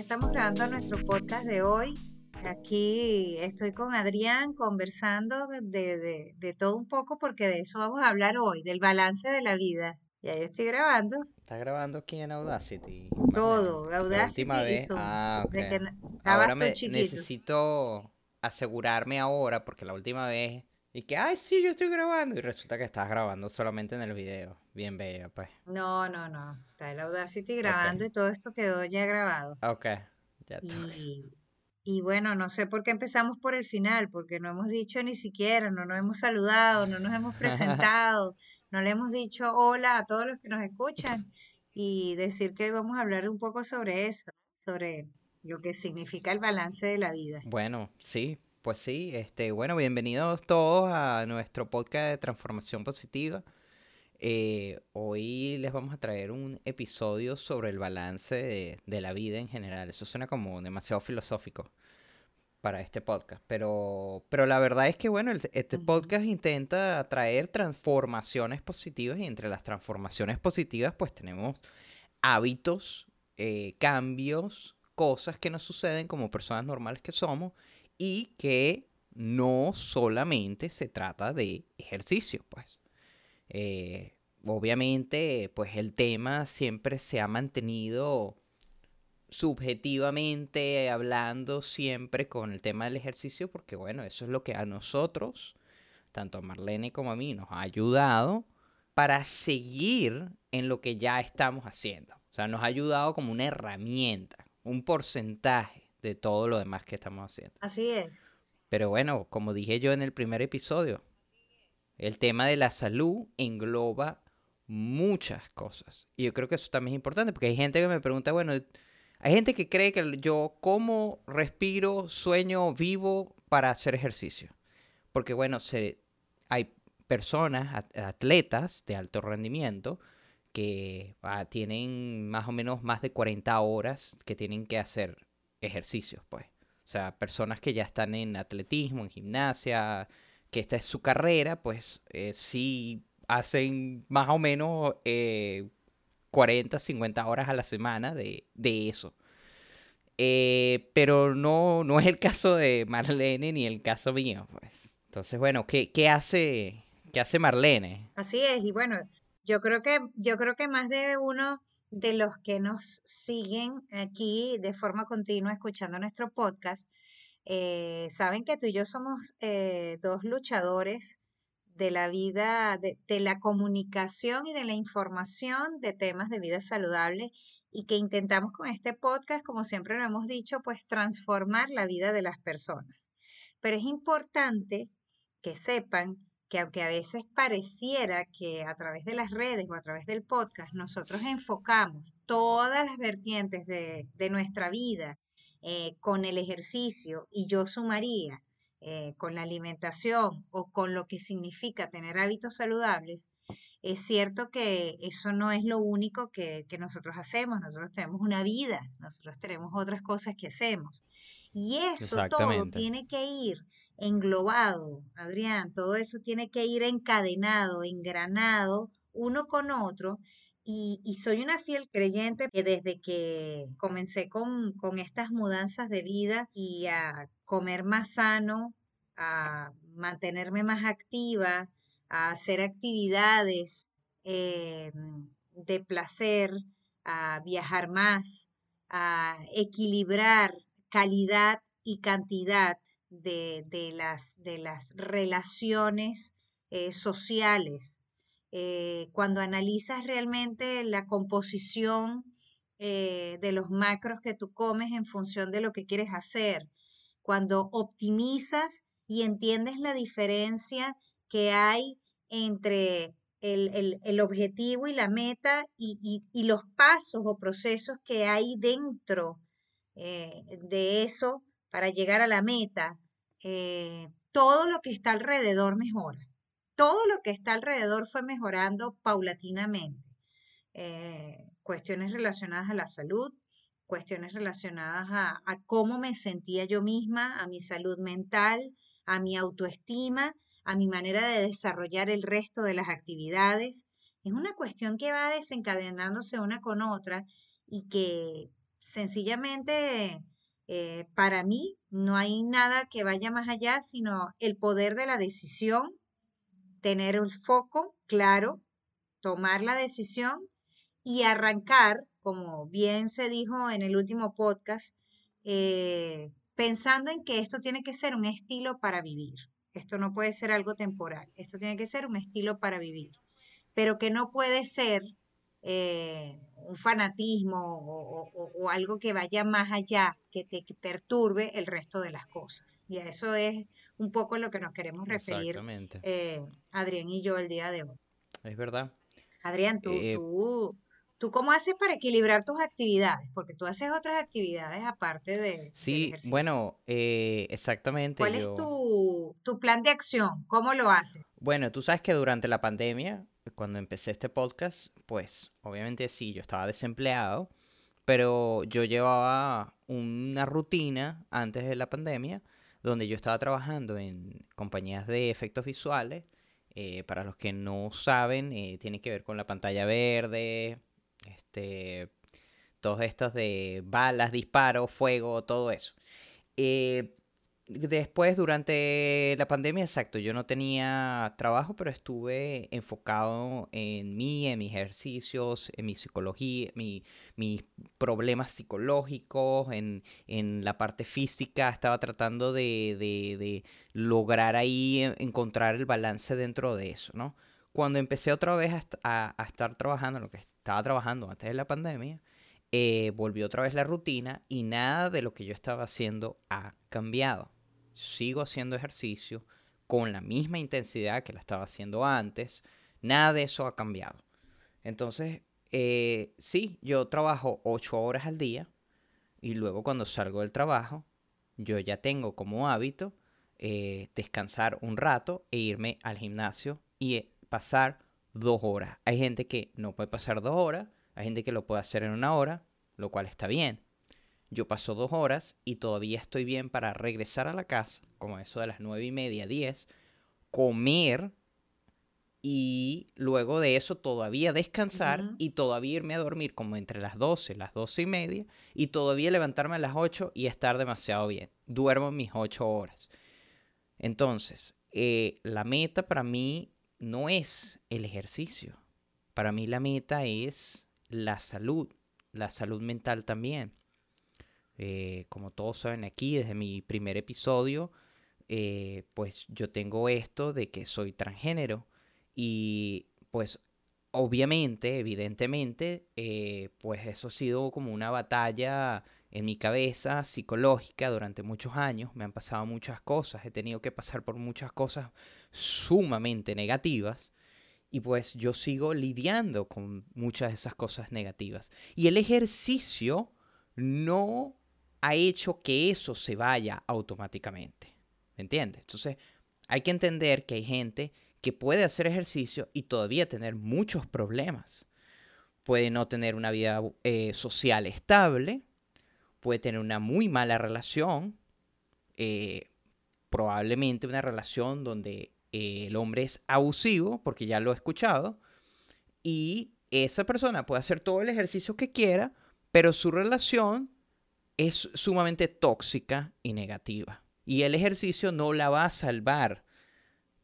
estamos grabando nuestro podcast de hoy. Aquí estoy con Adrián conversando de, de, todo un poco porque de eso vamos a hablar hoy, del balance de la vida. Ya yo estoy grabando. ¿Estás grabando aquí en Audacity? Todo, Audacity. La última vez. Ah, ahora me necesito asegurarme ahora porque la última vez y que, ay, sí, yo estoy grabando. Y resulta que estás grabando solamente en el video. Bien bella, pues. No, no, no. Está el Audacity grabando y todo esto quedó ya grabado. Ok. Ya y, y bueno, no sé por qué empezamos por el final, porque no hemos dicho ni siquiera, no nos hemos saludado, no nos hemos presentado, no le hemos dicho hola a todos los que nos escuchan y decir que vamos a hablar un poco sobre eso, sobre lo que significa el balance de la vida. Bueno, sí, pues sí, este, bueno, bienvenidos todos a nuestro podcast de transformación positiva. Eh, hoy les vamos a traer un episodio sobre el balance de, la vida en general. Eso suena como demasiado filosófico para este podcast, pero, pero la verdad es que bueno, este podcast intenta traer transformaciones positivas y entre las transformaciones positivas pues tenemos hábitos, eh, cambios, cosas que nos suceden como personas normales que somos y que no solamente se trata de ejercicio, pues. Eh, obviamente, pues el tema siempre se ha mantenido subjetivamente hablando siempre con el tema del ejercicio, porque bueno, eso es lo que a nosotros, tanto a Marlene como a mí, nos ha ayudado para seguir en lo que ya estamos haciendo. O sea, nos ha ayudado como una herramienta, un porcentaje de todo lo demás que estamos haciendo. Así es. Pero bueno, como dije yo en el primer episodio, el tema de la salud engloba muchas cosas. Y yo creo que eso también es importante, porque hay gente que me pregunta, bueno, hay gente que cree que yo como, respiro, sueño, vivo para hacer ejercicio. Porque bueno, se, hay personas, atletas de alto rendimiento, que ah, tienen más o menos más de 40 horas que tienen que hacer ejercicios, pues. O sea, personas que ya están en atletismo, en gimnasia, que esta es su carrera, pues eh, sí hacen más o menos 40, eh, 50 horas a la semana de, eso. Eh, pero no, no es el caso de Marlene ni el caso mío, pues. Entonces, bueno, ¿qué, qué hace, qué hace Marlene? Así es, y bueno, yo creo que, yo creo que más de uno de los que nos siguen aquí de forma continua escuchando nuestro podcast, eh, saben que tú y yo somos eh, dos luchadores de la vida, de, la comunicación y de la información de temas de vida saludable y que intentamos con este podcast, como siempre lo hemos dicho, pues transformar la vida de las personas. Pero es importante que sepan que aunque a veces pareciera que a través de las redes o a través del podcast nosotros enfocamos todas las vertientes de, nuestra vida eh, con el ejercicio y yo sumaría eh, con la alimentación o con lo que significa tener hábitos saludables, es cierto que eso no es lo único que, que nosotros hacemos, nosotros tenemos una vida, nosotros tenemos otras cosas que hacemos. Y eso todo tiene que ir englobado, Adrián, todo eso tiene que ir encadenado, engranado, uno con otro. Y, soy una fiel creyente que desde que comencé con, estas mudanzas de vida y a comer más sano, a mantenerme más activa, a hacer actividades eh, de placer, a viajar más, a equilibrar calidad y cantidad de, las, de las relaciones eh, sociales. Eh, cuando analizas realmente la composición eh, de los macros que tú comes en función de lo que quieres hacer, cuando optimizas y entiendes la diferencia que hay entre el, objetivo y la meta y, los pasos o procesos que hay dentro de eso para llegar a la meta, eh, todo lo que está alrededor mejora. Todo lo que está alrededor fue mejorando paulatinamente. Eh, cuestiones relacionadas a la salud, cuestiones relacionadas a, a, cómo me sentía yo misma, a mi salud mental, a mi autoestima, a mi manera de desarrollar el resto de las actividades. Es una cuestión que va desencadenándose una con otra y que sencillamente, eh, para mí, no hay nada que vaya más allá, sino el poder de la decisión, tener el foco claro, tomar la decisión y arrancar, como bien se dijo en el último podcast, eh, pensando en que esto tiene que ser un estilo para vivir. Esto no puede ser algo temporal, esto tiene que ser un estilo para vivir, pero que no puede ser eh, un fanatismo o, algo que vaya más allá, que te perturbe el resto de las cosas. Y a eso es un poco lo que nos queremos referir, eh, Adrián y yo, el día de hoy. Es verdad. Adrián, tú, tú ¿Tú cómo haces para equilibrar tus actividades? Porque tú haces otras actividades aparte de... Sí, bueno, eh, exactamente. ¿Cuál es tu, plan de acción? ¿Cómo lo haces? Bueno, tú sabes que durante la pandemia, cuando empecé este podcast, pues obviamente sí, yo estaba desempleado, pero yo llevaba una rutina antes de la pandemia donde yo estaba trabajando en compañías de efectos visuales. Eh, para los que no saben, eh, tiene que ver con la pantalla verde, este, todos estos de balas, disparos, fuego, todo eso. Eh, después, durante la pandemia, exacto, yo no tenía trabajo, pero estuve enfocado en mí, en mis ejercicios, en mi psicología, mi, mis problemas psicológicos, en, en, la parte física. Estaba tratando de, de, de, lograr ahí encontrar el balance dentro de eso, ¿no? Cuando empecé otra vez a, estar trabajando lo que estaba trabajando antes de la pandemia, eh, volvió otra vez la rutina y nada de lo que yo estaba haciendo ha cambiado. Sigo haciendo ejercicio con la misma intensidad que la estaba haciendo antes. Nada de eso ha cambiado. Entonces, eh, sí, yo trabajo ocho horas al día y luego cuando salgo del trabajo, yo ya tengo como hábito eh, descansar un rato e irme al gimnasio y pasar dos horas. Hay gente que no puede pasar dos horas, hay gente que lo puede hacer en una hora, lo cual está bien. Yo paso dos horas y todavía estoy bien para regresar a la casa, como eso de las nueve y media, diez, comer y luego de eso todavía descansar y todavía irme a dormir como entre las doce, las doce y media y todavía levantarme a las ocho y estar demasiado bien. Duermo mis ocho horas. Entonces, eh, la meta para mí no es el ejercicio. Para mí la meta es la salud, la salud mental también. Eh, como todos saben aquí, desde mi primer episodio, eh, pues yo tengo esto de que soy transgénero y pues obviamente, evidentemente, eh, pues eso ha sido como una batalla en mi cabeza psicológica durante muchos años. Me han pasado muchas cosas, he tenido que pasar por muchas cosas sumamente negativas. Y pues yo sigo lidiando con muchas de esas cosas negativas. Y el ejercicio no ha hecho que eso se vaya automáticamente. ¿Me entiendes? Entonces hay que entender que hay gente que puede hacer ejercicio y todavía tener muchos problemas. Puede no tener una vida eh, social estable, puede tener una muy mala relación, eh, probablemente una relación donde eh, el hombre es abusivo, porque ya lo he escuchado, y esa persona puede hacer todo el ejercicio que quiera, pero su relación es sumamente tóxica y negativa. Y el ejercicio no la va a salvar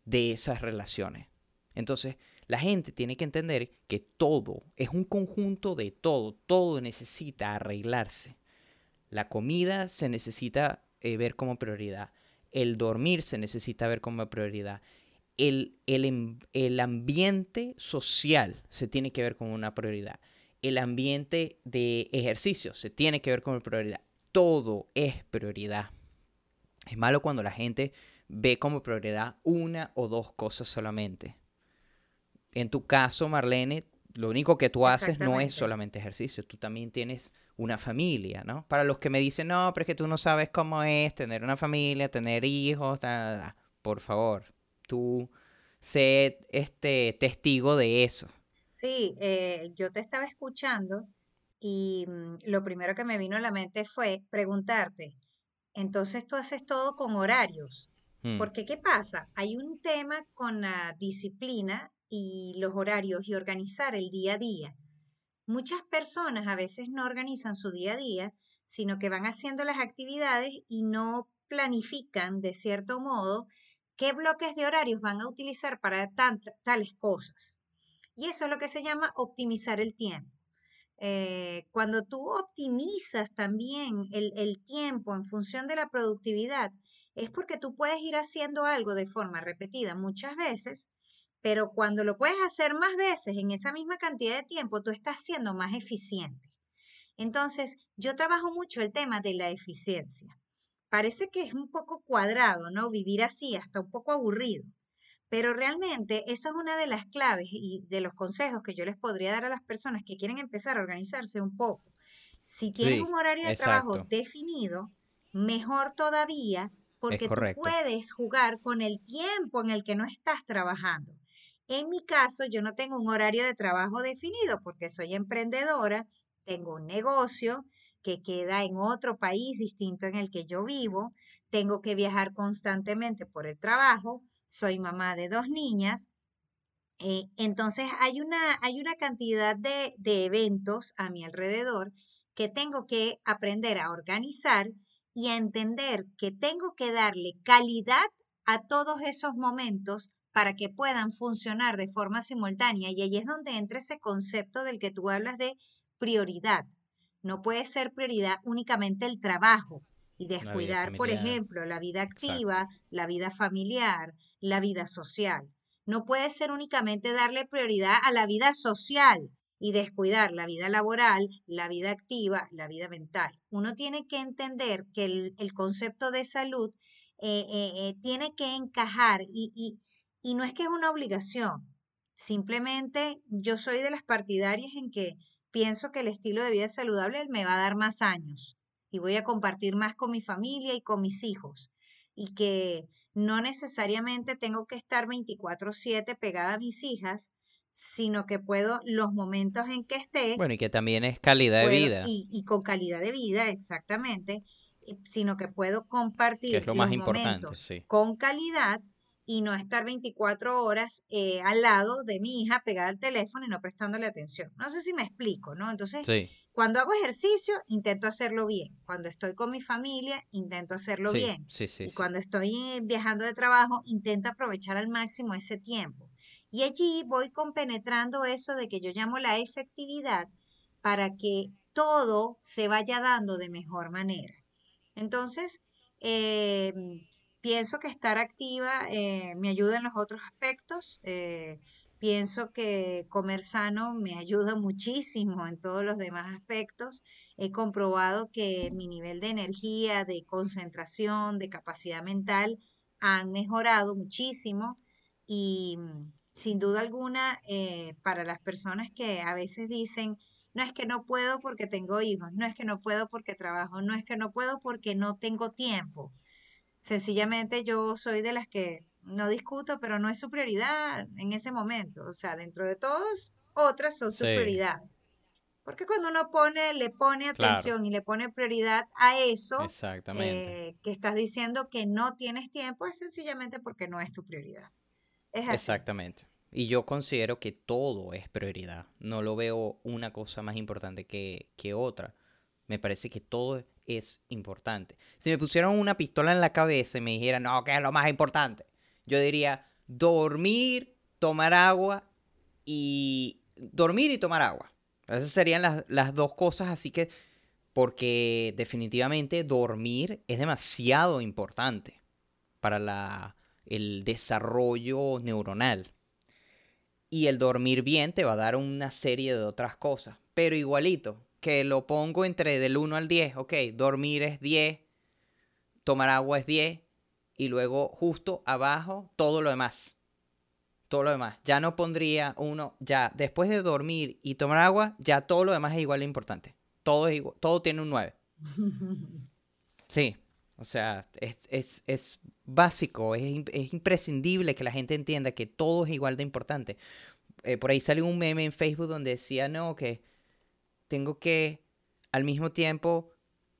de esas relaciones. Entonces, la gente tiene que entender que todo es un conjunto de todo, todo necesita arreglarse. La comida se necesita eh, ver como prioridad. El dormir se necesita ver como prioridad. El, el, el, ambiente social se tiene que ver como una prioridad. El ambiente de ejercicio se tiene que ver como prioridad. Todo es prioridad. Es malo cuando la gente ve como prioridad una o dos cosas solamente. En tu caso, Marlene, lo único que tú haces no es solamente ejercicio, tú también tienes una familia, ¿no? Para los que me dicen, no, pero es que tú no sabes cómo es tener una familia, tener hijos, por favor, tú sé este testigo de eso. Sí, eh, yo te estaba escuchando y mm, lo primero que me vino a la mente fue preguntarte, entonces tú haces todo con horarios, mm. porque ¿qué pasa? Hay un tema con la disciplina y los horarios y organizar el día a día muchas personas a veces no organizan su día a día, sino que van haciendo las actividades y no planifican de cierto modo qué bloques de horarios van a utilizar para tales cosas. Y eso es lo que se llama optimizar el tiempo. Eh, cuando tú optimizas también el, el tiempo en función de la productividad, es porque tú puedes ir haciendo algo de forma repetida muchas veces, pero cuando lo puedes hacer más veces en esa misma cantidad de tiempo, tú estás siendo más eficiente. Entonces, yo trabajo mucho el tema de la eficiencia. Parece que es un poco cuadrado, ¿no? Vivir así, hasta un poco aburrido. Pero realmente eso es una de las claves y de los consejos que yo les podría dar a las personas que quieren empezar a organizarse un poco. Si tienes un horario de trabajo definido, mejor todavía, porque tú puedes jugar con el tiempo en el que no estás trabajando. En mi caso, yo no tengo un horario de trabajo definido porque soy emprendedora, tengo un negocio que queda en otro país distinto en el que yo vivo, tengo que viajar constantemente por el trabajo, soy mamá de dos niñas. Eh, entonces hay una, hay una cantidad de, de eventos a mi alrededor que tengo que aprender a organizar y a entender que tengo que darle calidad a todos esos momentos para que puedan funcionar de forma simultánea. Y ahí es donde entra ese concepto del que tú hablas de prioridad. No puede ser prioridad únicamente el trabajo y descuidar, por ejemplo, la vida activa, la vida familiar, la vida social. No puede ser únicamente darle prioridad a la vida social y descuidar la vida laboral, la vida activa, la vida mental. Uno tiene que entender que el, concepto de salud eh, eh, eh, tiene que encajar y, y, y no es que es una obligación. Simplemente yo soy de las partidarias en que pienso que el estilo de vida saludable me va a dar más años y voy a compartir más con mi familia y con mis hijos y que no necesariamente tengo que estar 24/7 pegada a mis hijas, sino que puedo los momentos en que esté. Bueno, y que también es calidad de vida. Y, con calidad de vida, exactamente, sino que puedo compartir lo más importante, con calidad y no estar 24 horas eh, al lado de mi hija pegada al teléfono y no prestándole atención. No sé si me explico, ¿no? Entonces, cuando hago ejercicio, intento hacerlo bien. Cuando estoy con mi familia, intento hacerlo bien. y cuando estoy viajando de trabajo, intento aprovechar al máximo ese tiempo. Y allí voy compenetrando eso de que yo llamo la efectividad para que todo se vaya dando de mejor manera. Entonces, eh, pienso que estar activa eh, me ayuda en los otros aspectos. Eh, pienso que comer sano me ayuda muchísimo en todos los demás aspectos. He comprobado que mi nivel de energía, de concentración, de capacidad mental han mejorado muchísimo y sin duda alguna, eh, para las personas que a veces dicen, no es que no puedo porque tengo hijos, no es que no puedo porque trabajo, no es que no puedo porque no tengo tiempo. Sencillamente yo soy de las que no discuto, pero no es su prioridad en ese momento. O sea, dentro de todos, otras son su prioridad. Porque cuando uno pone, le pone atención y le pone prioridad a eso eh, que estás diciendo que no tienes tiempo, es sencillamente porque no es tu prioridad. Exactamente. Y yo considero que todo es prioridad. No lo veo una cosa más importante que, que otra. Me parece que todo es importante. Si me pusieran una pistola en la cabeza y me dijeran, no, ¿qué es lo más importante? Yo diría, dormir, tomar agua y... Dormir y tomar agua. Esas serían las, las dos cosas, así que... Porque definitivamente dormir es demasiado importante para la, el desarrollo neuronal. Y el dormir bien te va a dar una serie de otras cosas. Pero igualito, que lo pongo entre del 1 al 10. Ok, dormir es 10, tomar agua es 10. Y luego justo abajo todo lo demás. Todo lo demás. Ya no pondría uno, ya después de dormir y tomar agua, ya todo lo demás es igual de importante. Todo, es todo tiene un 9. Sí, o sea, es, es, básico, es, es, imprescindible que la gente entienda que todo es igual de importante. Eh, por ahí salió un meme en Facebook donde decía, no, que tengo que al mismo tiempo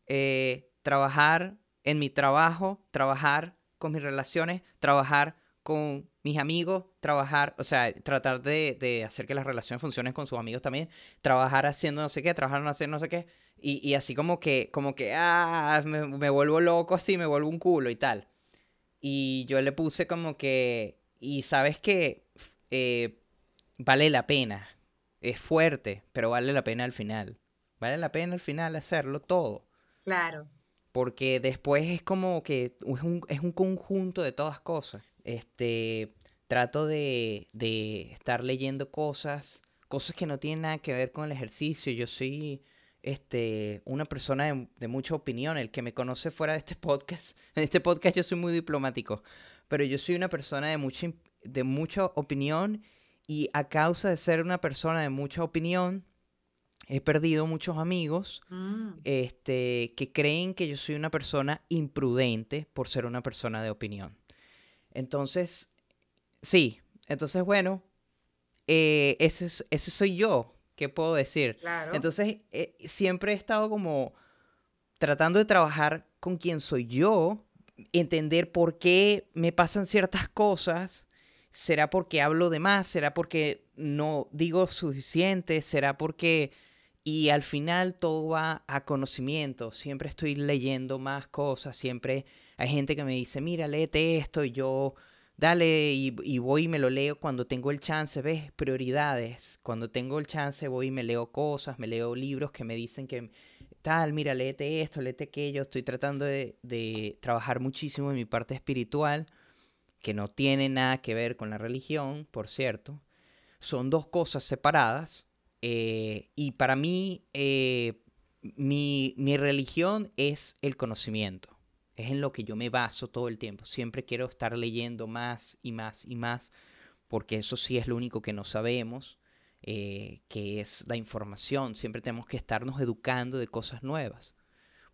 eh, trabajar en mi trabajo, trabajar con mis relaciones, trabajar con mis amigos, trabajar, o sea, tratar de, hacer que las relaciones funcionen con sus amigos también, trabajar haciendo no sé qué, trabajar haciendo no sé qué, y, así como que, como que, ah, me, vuelvo loco así, me vuelvo un culo y tal. Y yo le puse como que, y sabes que eh, vale la pena, es fuerte, pero vale la pena al final. Vale la pena al final hacerlo todo. Claro. Porque después es como que es un, es un conjunto de todas cosas. Este, trato de, de estar leyendo cosas, cosas que no tienen nada que ver con el ejercicio. Yo soy este, una persona de, mucha opinión. El que me conoce fuera de este podcast, en este podcast yo soy muy diplomático, pero yo soy una persona de mucha, de mucha opinión y a causa de ser una persona de mucha opinión, he perdido muchos amigos mm. este, que creen que yo soy una persona imprudente por ser una persona de opinión. Entonces, sí, entonces bueno, eh, ese, ese soy yo. ¿qué puedo decir? Entonces, eh, siempre he estado como tratando de trabajar con quien soy yo, entender por qué me pasan ciertas cosas. ¿Será porque hablo de más? ¿Será porque no digo suficiente? ¿Será porque... Y al final todo va a conocimiento. Siempre estoy leyendo más cosas. Siempre hay gente que me dice, mira, léete esto. Y yo dale y, voy y me lo leo cuando tengo el chance, ¿ves? Prioridades. Cuando tengo el chance voy y me leo cosas, me leo libros que me dicen que tal, mira, léete esto, léete aquello. Estoy tratando de, trabajar muchísimo en mi parte espiritual, que no tiene nada que ver con la religión, por cierto. Son dos cosas separadas. Eh, y para mí, eh, mi, mi religión es el conocimiento es en lo que yo me baso todo el tiempo. Siempre quiero estar leyendo más y más y más, porque eso sí es lo único que no sabemos, eh, que es la información. Siempre tenemos que estarnos educando de cosas nuevas.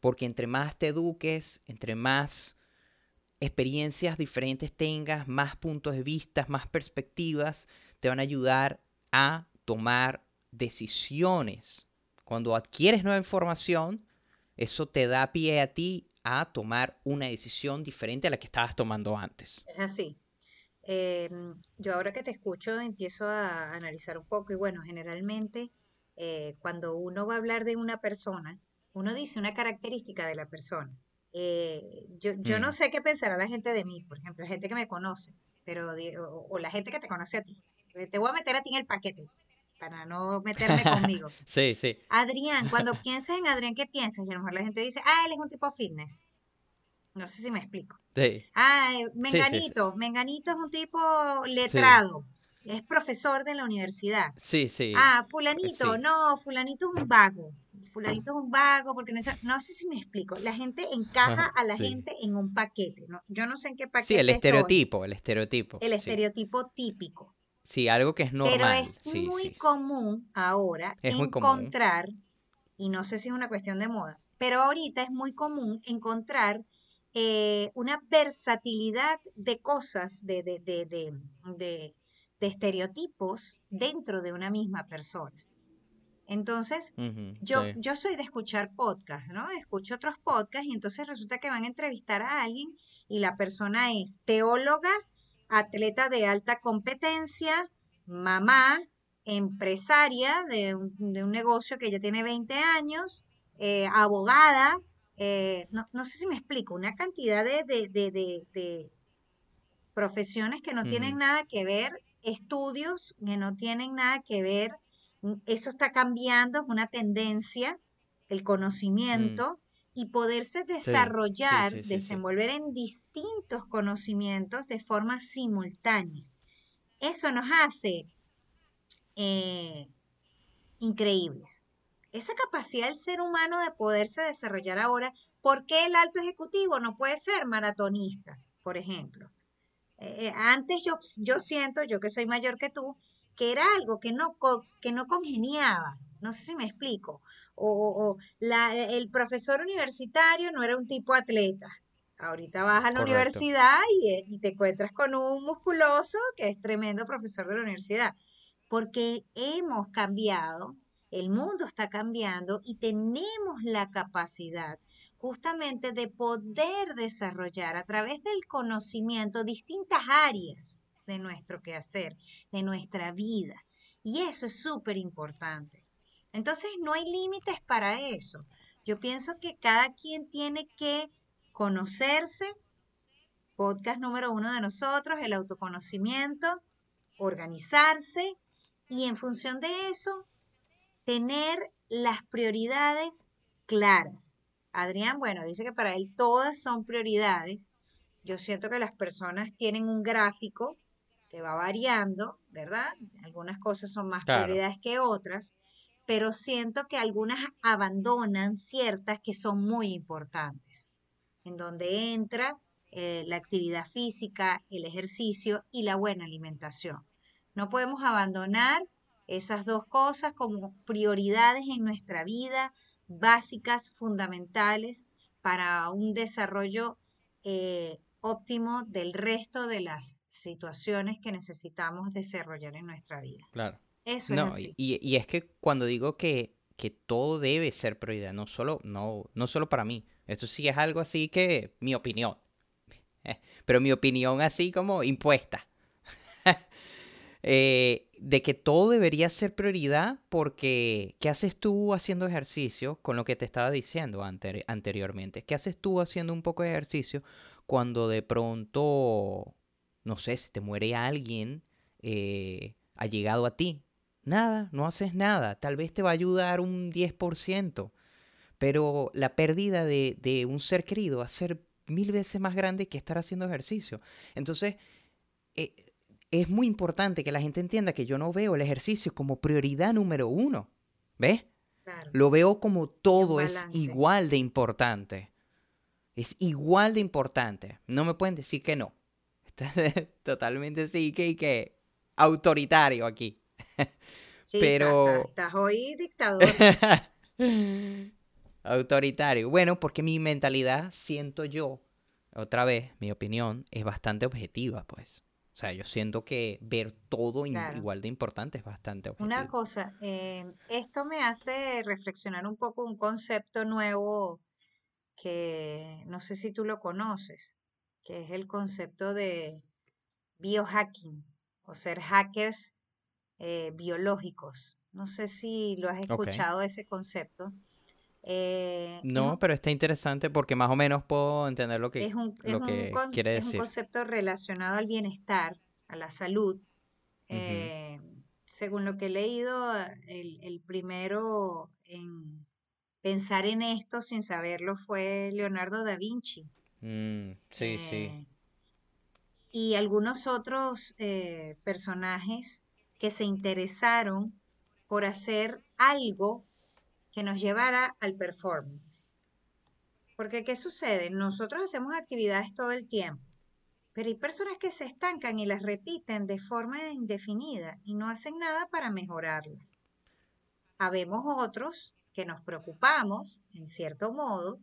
Porque entre más te eduques, entre más experiencias diferentes tengas, más puntos de vista, más perspectivas, te van a ayudar a tomar decisiones. Cuando adquieres nueva información, eso te da pie a ti a tomar una decisión diferente a la que estabas tomando antes. Es así. Em, yo ahora que te escucho empiezo a analizar un poco y bueno, generalmente eh, cuando uno va a hablar de una persona, uno dice una característica de la persona. Eh, yo, yo no mm. sé qué pensará la gente de mí, por ejemplo, la gente que me conoce, pero o, la gente que te conoce a ti. Te voy a meter a ti en el paquete para no meterme conmigo. sí, sí. Adrián, cuando piensas en Adrián, ¿qué piensas? Y a lo mejor la gente dice, ah, él es un tipo fitness. No sé si me explico. Sí. Ah, Menganito. Menganito es un tipo letrado. Es profesor de la universidad. Sí, sí. Ah, fulanito, no, fulanito es un vago. Fulanito es un vago porque no, no sé si me explico. La gente encaja a la gente en un paquete. ¿no? Yo no sé en qué paquete. Sí, el estereotipo, el estereotipo. El estereotipo típico. Sí, algo que es normal. Pero es muy común ahora encontrar, y no sé si es una cuestión de moda, pero ahorita es muy común encontrar eh, una versatilidad de cosas, de, de, de, de, estereotipos dentro de una misma persona. Entonces, yo, yo soy de escuchar podcasts, ¿no? Escucho otros podcasts y entonces resulta que van a entrevistar a alguien y la persona es teóloga atleta de alta competencia, mamá, empresaria de un, negocio que ya tiene 20 años, eh, abogada, eh, no, sé si me explico, una cantidad de, de, profesiones que no tienen nada que ver, estudios que no tienen nada que ver, eso está cambiando, es una tendencia, el conocimiento, y poderse desarrollar, desenvolver en distintos conocimientos de forma simultánea. Eso nos hace eh, increíbles. Esa capacidad del ser humano de poderse desarrollar ahora, ¿por qué el alto ejecutivo no puede ser maratonista, por ejemplo? Eh, eh, antes yo, yo siento, yo que soy mayor que tú, que era algo que no, que no congeniaba. No sé si me explico o, la, el profesor universitario no era un tipo atleta. Ahorita vas a la universidad y, y, te encuentras con un musculoso que es tremendo profesor de la universidad, porque hemos cambiado, el mundo está cambiando y tenemos la capacidad justamente de poder desarrollar a través del conocimiento distintas áreas de nuestro quehacer, de nuestra vida. Y eso es súper importante. Entonces no hay límites para eso. Yo pienso que cada quien tiene que conocerse, podcast número uno de nosotros, el autoconocimiento, organizarse y en función de eso, tener las prioridades claras. Adrián, bueno, dice que para él todas son prioridades. Yo siento que las personas tienen un gráfico que va variando, ¿verdad? Algunas cosas son más prioridades que otras, pero siento que algunas abandonan ciertas que son muy importantes, en donde entra eh, la actividad física, el ejercicio y la buena alimentación. No podemos abandonar esas dos cosas como prioridades en nuestra vida, básicas, fundamentales para un desarrollo eh, óptimo del resto de las situaciones que necesitamos desarrollar en nuestra vida. Claro. Eso es así. Y, es que cuando digo que, que todo debe ser prioridad, no solo, no, no solo para mí, esto sí es algo así que mi opinión, pero mi opinión así como impuesta. Eh, de que todo debería ser prioridad porque ¿qué haces tú haciendo ejercicio con lo que te estaba diciendo anteriormente? ¿Qué haces tú haciendo un poco de ejercicio cuando de pronto, no sé, si te muere alguien, eh, ha llegado a ti? Nada, no haces nada. Tal vez te va a ayudar un 10%, pero la pérdida de, de un ser querido va a ser mil veces más grande que estar haciendo ejercicio. Entonces, eh, es muy importante que la gente entienda que yo no veo el ejercicio como prioridad número uno. ¿Ves? Lo veo como todo es igual de importante. Es igual de importante. No me pueden decir que no. Está totalmente sí que, que autoritario aquí. Sí, Pero... Estás, hoy dictador. autoritario. Bueno, porque mi mentalidad, siento yo, otra vez, mi opinión, es bastante objetiva, pues. O sea, yo siento que ver todo igual de importante es bastante objetivo. Una cosa, eh, esto me hace reflexionar un poco un concepto nuevo que no sé si tú lo conoces, que es el concepto de biohacking o ser hackers eh, biológicos. No sé si lo has escuchado ese concepto. Eh, no, pero está interesante porque más o menos puedo entender lo que, lo que quiere decir. Es un concepto relacionado al bienestar, a la salud. Eh, según lo que he leído, el, primero en pensar en esto sin saberlo fue Leonardo da Vinci. Mm, sí, sí. Eh, y algunos otros personajes que se interesaron por hacer algo que nos llevara al performance. Porque ¿qué sucede? Nosotros hacemos actividades todo el tiempo, pero hay personas que se estancan y las repiten de forma indefinida y no hacen nada para mejorarlas. Habemos otros que nos preocupamos, en cierto modo,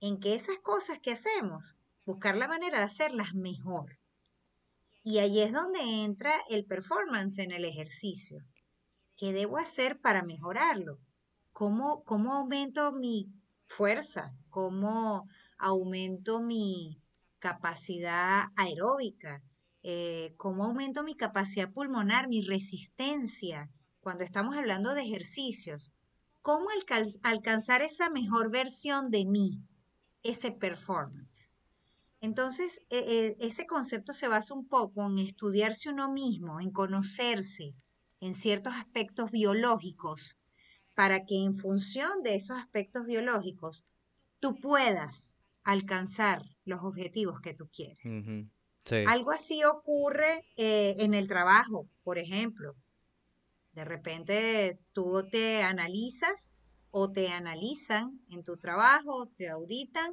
en que esas cosas que hacemos, buscar la manera de hacerlas mejor. Y ahí es donde entra el performance en el ejercicio. ¿Qué debo hacer para mejorarlo? ¿Cómo, aumento mi fuerza? ¿Cómo aumento mi capacidad aeróbica? Eh, ¿Cómo aumento mi capacidad pulmonar, mi resistencia? Cuando estamos hablando de ejercicios, ¿cómo alcanzar esa mejor versión de mí, ese performance? Entonces, e, e, ese concepto se basa un poco en estudiarse uno mismo, en conocerse en ciertos aspectos biológicos para que en función de esos aspectos biológicos tú puedas alcanzar los objetivos que tú quieres. Algo así ocurre eh, en el trabajo, por ejemplo. De repente tú te analizas o te analizan en tu trabajo, te auditan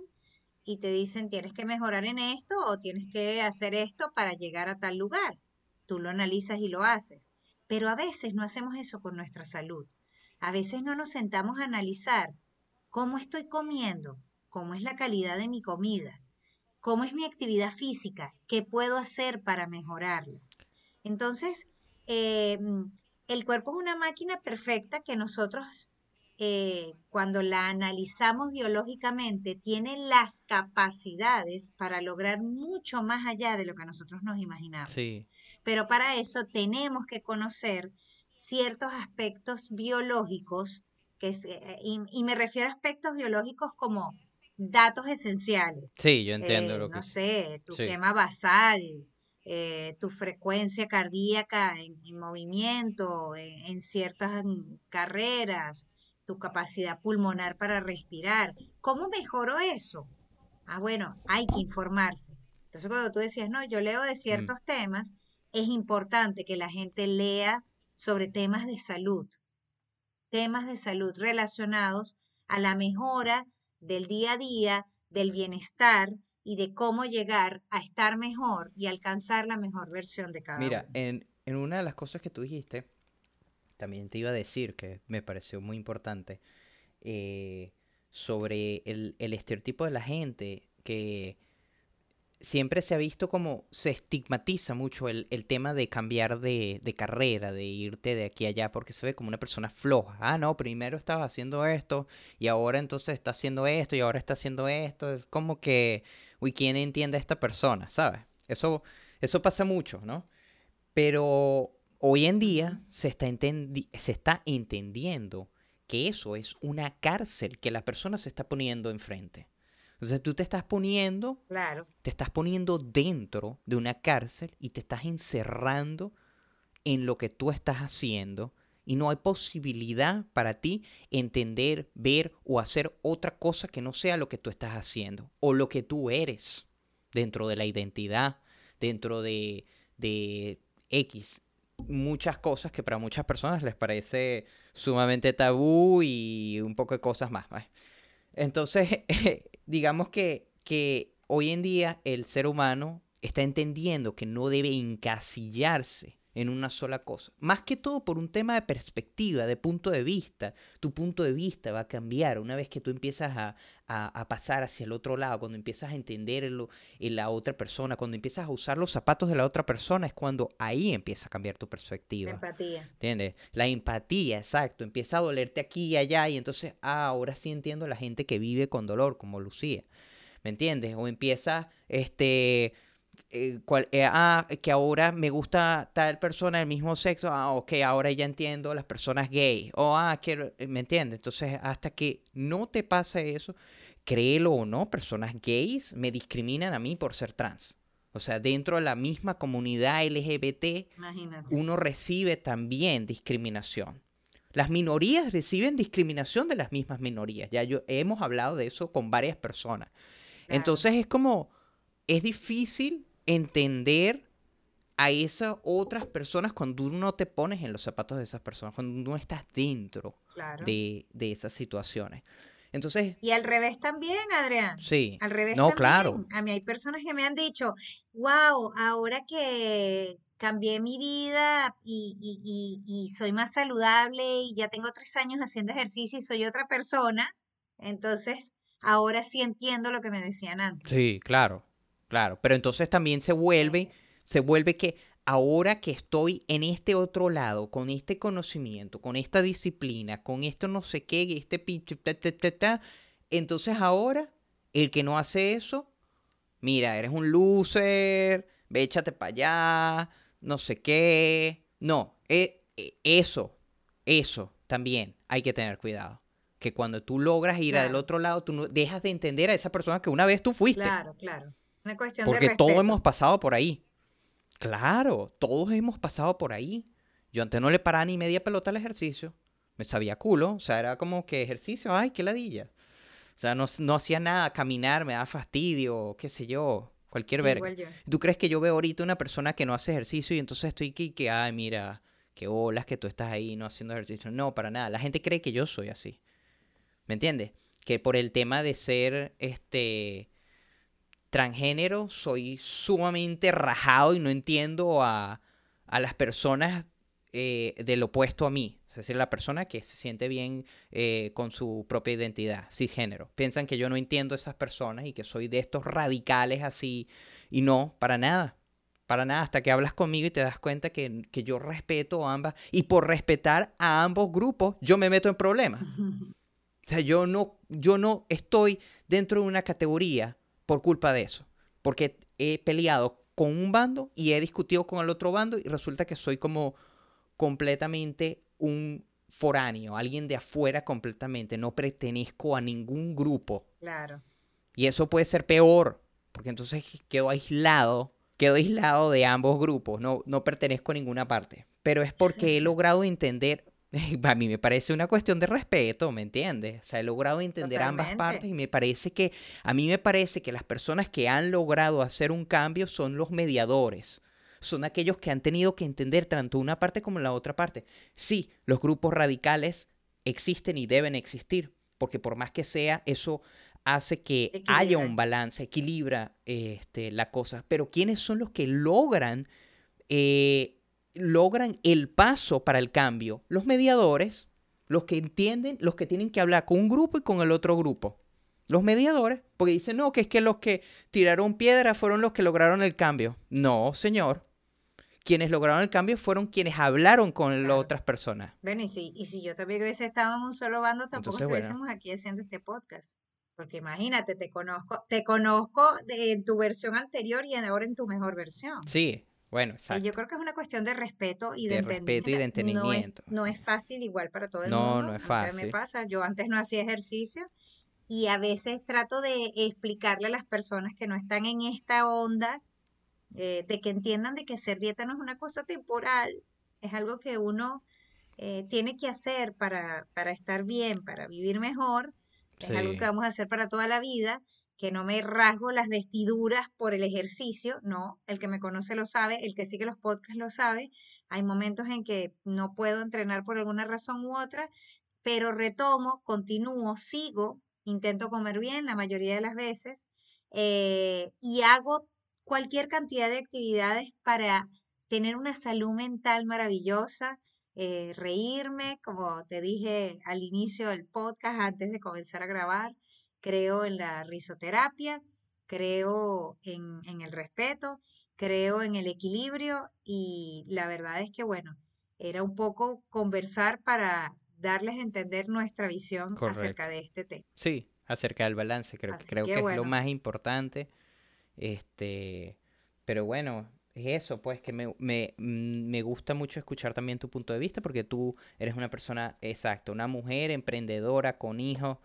y te dicen tienes que mejorar en esto o tienes que hacer esto para llegar a tal lugar. Tú lo analizas y lo haces. Pero a veces no hacemos eso con nuestra salud. A veces no nos sentamos a analizar cómo estoy comiendo, cómo es la calidad de mi comida, cómo es mi actividad física, qué puedo hacer para mejorarla. Entonces, em, el cuerpo es una máquina perfecta que nosotros eh, cuando la analizamos biológicamente, tiene las capacidades para lograr mucho más allá de lo que nosotros nos imaginamos. Pero para eso tenemos que conocer ciertos aspectos biológicos, que eh, y, me refiero a aspectos biológicos como datos esenciales. Sí, yo entiendo lo eh, que... No sé, tu quema basal, tu frecuencia cardíaca en, movimiento, en, ciertas carreras, tu capacidad pulmonar para respirar. ¿Cómo mejoró eso? Ah, bueno, hay que informarse. Entonces, cuando tú decías, no, yo leo de mm. ciertos temas, es importante que la gente lea sobre temas de salud, temas de salud relacionados a la mejora del día a día, del bienestar y de cómo llegar a estar mejor y alcanzar la mejor versión de cada Mira, en, en una de las cosas que tú dijiste, también te iba a decir que me pareció muy importante eh, sobre el, estereotipo de la gente que siempre se ha visto como se estigmatiza mucho el, tema de cambiar de, carrera, de irte de aquí a allá, porque se ve como una persona floja. Ah, no, primero estaba haciendo esto y ahora entonces está haciendo esto y ahora está haciendo esto. Es como que, uy, ¿quién entiende a esta persona? ¿Sabes? Eso, eso pasa mucho, ¿no? Pero Hoy en día se está, se está entendiendo que eso es una cárcel que la persona se está poniendo enfrente. Entonces tú te estás poniendo, claro. te estás poniendo dentro de una cárcel y te estás encerrando en lo que tú estás haciendo y no hay posibilidad para ti entender, ver o hacer otra cosa que no sea lo que tú estás haciendo o lo que tú eres dentro de la identidad, dentro de, de X muchas cosas que para muchas personas les parece sumamente tabú y un poco de cosas más. Entonces, digamos que, que hoy en día el ser humano está entendiendo que no debe encasillarse en una sola cosa. Más que todo por un tema de perspectiva, de punto de vista. Tu punto de vista va a cambiar una vez que tú empiezas a, pasar hacia el otro lado, cuando empiezas a entender en la otra persona, cuando empiezas a usar los zapatos de la otra persona, es cuando ahí empieza a cambiar tu perspectiva. La empatía. ¿Entiendes? La empatía, exacto. Empieza a dolerte aquí y allá y entonces, ah, ahora sí entiendo a la gente que vive con dolor, como Lucía. ¿Me entiendes? O empieza, este eh, eh, ah, que ahora me gusta tal persona del mismo sexo, ah, ok, ahora ya entiendo las personas gay, o ah, quiero, eh, ¿me entiendes? Entonces, hasta que no te pase eso, créelo o no, personas gays me discriminan a mí por ser trans. O sea, dentro de la misma comunidad LGBT, uno recibe también discriminación. Las minorías reciben discriminación de las mismas minorías. Ya yo, hemos hablado de eso con varias personas. Entonces es como, es difícil entender a esas otras personas cuando tú no te pones en los zapatos de esas personas, cuando no estás dentro de, esas situaciones. Entonces. Y al revés también, Adrián. Sí. Al revés no, también. claro. A mí hay personas que me han dicho, wow, ahora que cambié mi vida y, y, y, soy más saludable y ya tengo tres años haciendo ejercicio y soy otra persona, entonces ahora sí entiendo lo que me decían antes. Sí, claro. Claro, pero entonces también se vuelve, se vuelve que ahora que estoy en este otro lado, con este conocimiento, con esta disciplina, con esto no sé qué, este pinche, entonces ahora el que no hace eso, mira, eres un loser, ve, échate para allá, no sé qué. No, e, e, eso, eso también hay que tener cuidado. Que cuando tú logras ir al otro lado, tú no dejas de entender a esa persona que una vez tú fuiste. Claro, claro. Porque todos hemos pasado por ahí. Claro, todos hemos pasado por ahí. Yo antes no le paraba ni media pelota al ejercicio. Me sabía culo. O sea, era como que ejercicio, ay, qué ladilla. O sea, no, no hacía nada, caminar me da fastidio, qué sé yo, cualquier verga. ¿Tú crees que yo veo ahorita una persona que no hace ejercicio y entonces estoy aquí que, ay, mira, qué olas que tú estás ahí no haciendo ejercicio? No, para nada. La gente cree que yo soy así. ¿Me entiendes? Que por el tema de ser, este, transgénero soy sumamente rajado y no entiendo a, las personas eh, del opuesto a mí. Es decir, la persona que se siente bien eh, con su propia identidad, cisgénero. Piensan que yo no entiendo a esas personas y que soy de estos radicales así. Y no, para nada. para nada, hasta que hablas conmigo y te das cuenta que, que yo respeto a ambas. Y por respetar a ambos grupos, yo me meto en problemas. O sea, yo no, yo no estoy dentro de una categoría por culpa de eso. Porque he peleado con un bando y he discutido con el otro bando y resulta que soy como completamente un foráneo, alguien de afuera completamente. No pertenezco a ningún grupo. Claro. Y eso puede ser peor, porque entonces quedo aislado, quedo aislado de ambos grupos, no, no pertenezco a ninguna parte. Pero es porque he logrado entender a mí me parece una cuestión de respeto, ¿me entiendes? O sea, he logrado entender ambas partes y me parece que, a mí me parece que las personas que han logrado hacer un cambio son los mediadores. Son aquellos que han tenido que entender tanto una parte como la otra parte. Sí, los grupos radicales existen y deben existir, porque por más que sea, eso hace que haya un balance, equilibra este, la cosa. Pero ¿quiénes son los que logran eh, logran el paso para el cambio? Los mediadores, los que entienden, los que tienen que hablar con un grupo y con el otro grupo. Los mediadores, porque dicen, no, que es que los que tiraron piedra fueron los que lograron el cambio. No, señor. Quienes lograron el cambio fueron quienes hablaron con las otras personas. Bueno, y si, y si yo también hubiese estado en un solo bando, tampoco estuviésemos aquí haciendo este podcast. Porque imagínate, te conozco, te conozco de tu versión anterior y ahora en tu mejor versión. Sí, bueno, exacto. Yo creo que es una cuestión de respeto y de, de respeto y de entendimiento. No es, fácil igual para todo el mundo. No, no es fácil. me pasa, yo antes no hacía ejercicio y a veces trato de explicarle a las personas que no están en esta onda eh, de que entiendan de que ser dieta no es una cosa temporal, es algo que uno eh, tiene que hacer para, para estar bien, para vivir mejor, es algo que vamos a hacer para toda la vida que no me rasgo las vestiduras por el ejercicio, no, el que me conoce lo sabe, el que sigue los podcasts lo sabe, hay momentos en que no puedo entrenar por alguna razón u otra, pero retomo, continúo, sigo, intento comer bien la mayoría de las veces eh, y hago cualquier cantidad de actividades para tener una salud mental maravillosa, eh, reírme, como te dije al inicio del podcast, antes de comenzar a grabar, creo en la risoterapia, creo en, el respeto, creo en el equilibrio y la verdad es que, bueno, era un poco conversar para darles a entender nuestra visión acerca de este tema. Sí, acerca del balance, creo, creo que, es lo más importante. Este, pero bueno, es eso, pues que me, me, mm, me, gusta mucho escuchar también tu punto de vista porque tú eres una persona, exacta, una mujer emprendedora con hijos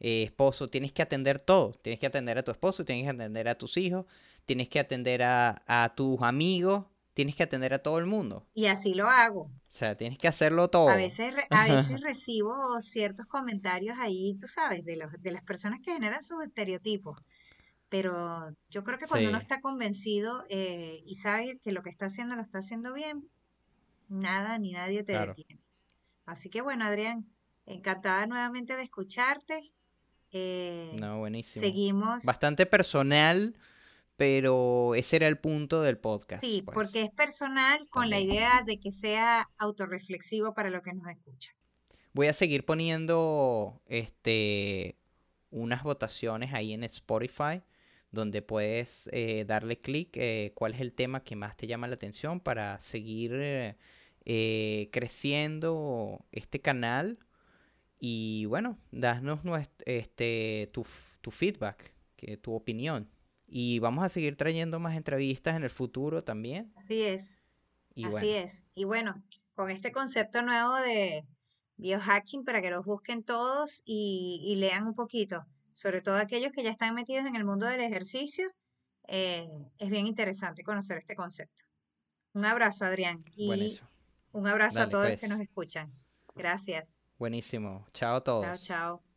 eh, esposo, tienes que atender todo. Tienes que atender a tu esposo, tienes que atender a tus hijos, tienes que atender a, tus amigos, tienes que atender a todo el mundo. Y así lo hago. O sea, tienes que hacerlo todo. A veces, a veces recibo ciertos comentarios ahí, tú sabes, de, los, de las personas que generan sus estereotipos. Pero yo creo que cuando uno está convencido eh, y sabe que lo que está haciendo lo está haciendo bien, nada ni nadie te detiene. Así que bueno, Adrián, encantada nuevamente de escucharte. Eh, no, buenísimo. Seguimos. Bastante personal, pero ese era el punto del podcast. Sí, pues. porque es personal con la idea de que sea autorreflexivo para lo que nos escucha. Voy a seguir poniendo este unas votaciones ahí en Spotify donde puedes eh, darle clic eh, cuál es el tema que más te llama la atención para seguir creciendo este canal y bueno, danos este, tu, tu feedback, que, tu opinión. Y vamos a seguir trayendo más entrevistas en el futuro también. Así es. Así es. Y bueno, con este concepto nuevo de biohacking para que los busquen todos y, lean un poquito, sobre todo aquellos que ya están metidos en el mundo del ejercicio, eh, es bien interesante conocer este concepto. Un abrazo, Adrián. Y un abrazo a todos los que pues. nos escuchan. Gracias. Buenísimo. Chao a todos. Chao, chao.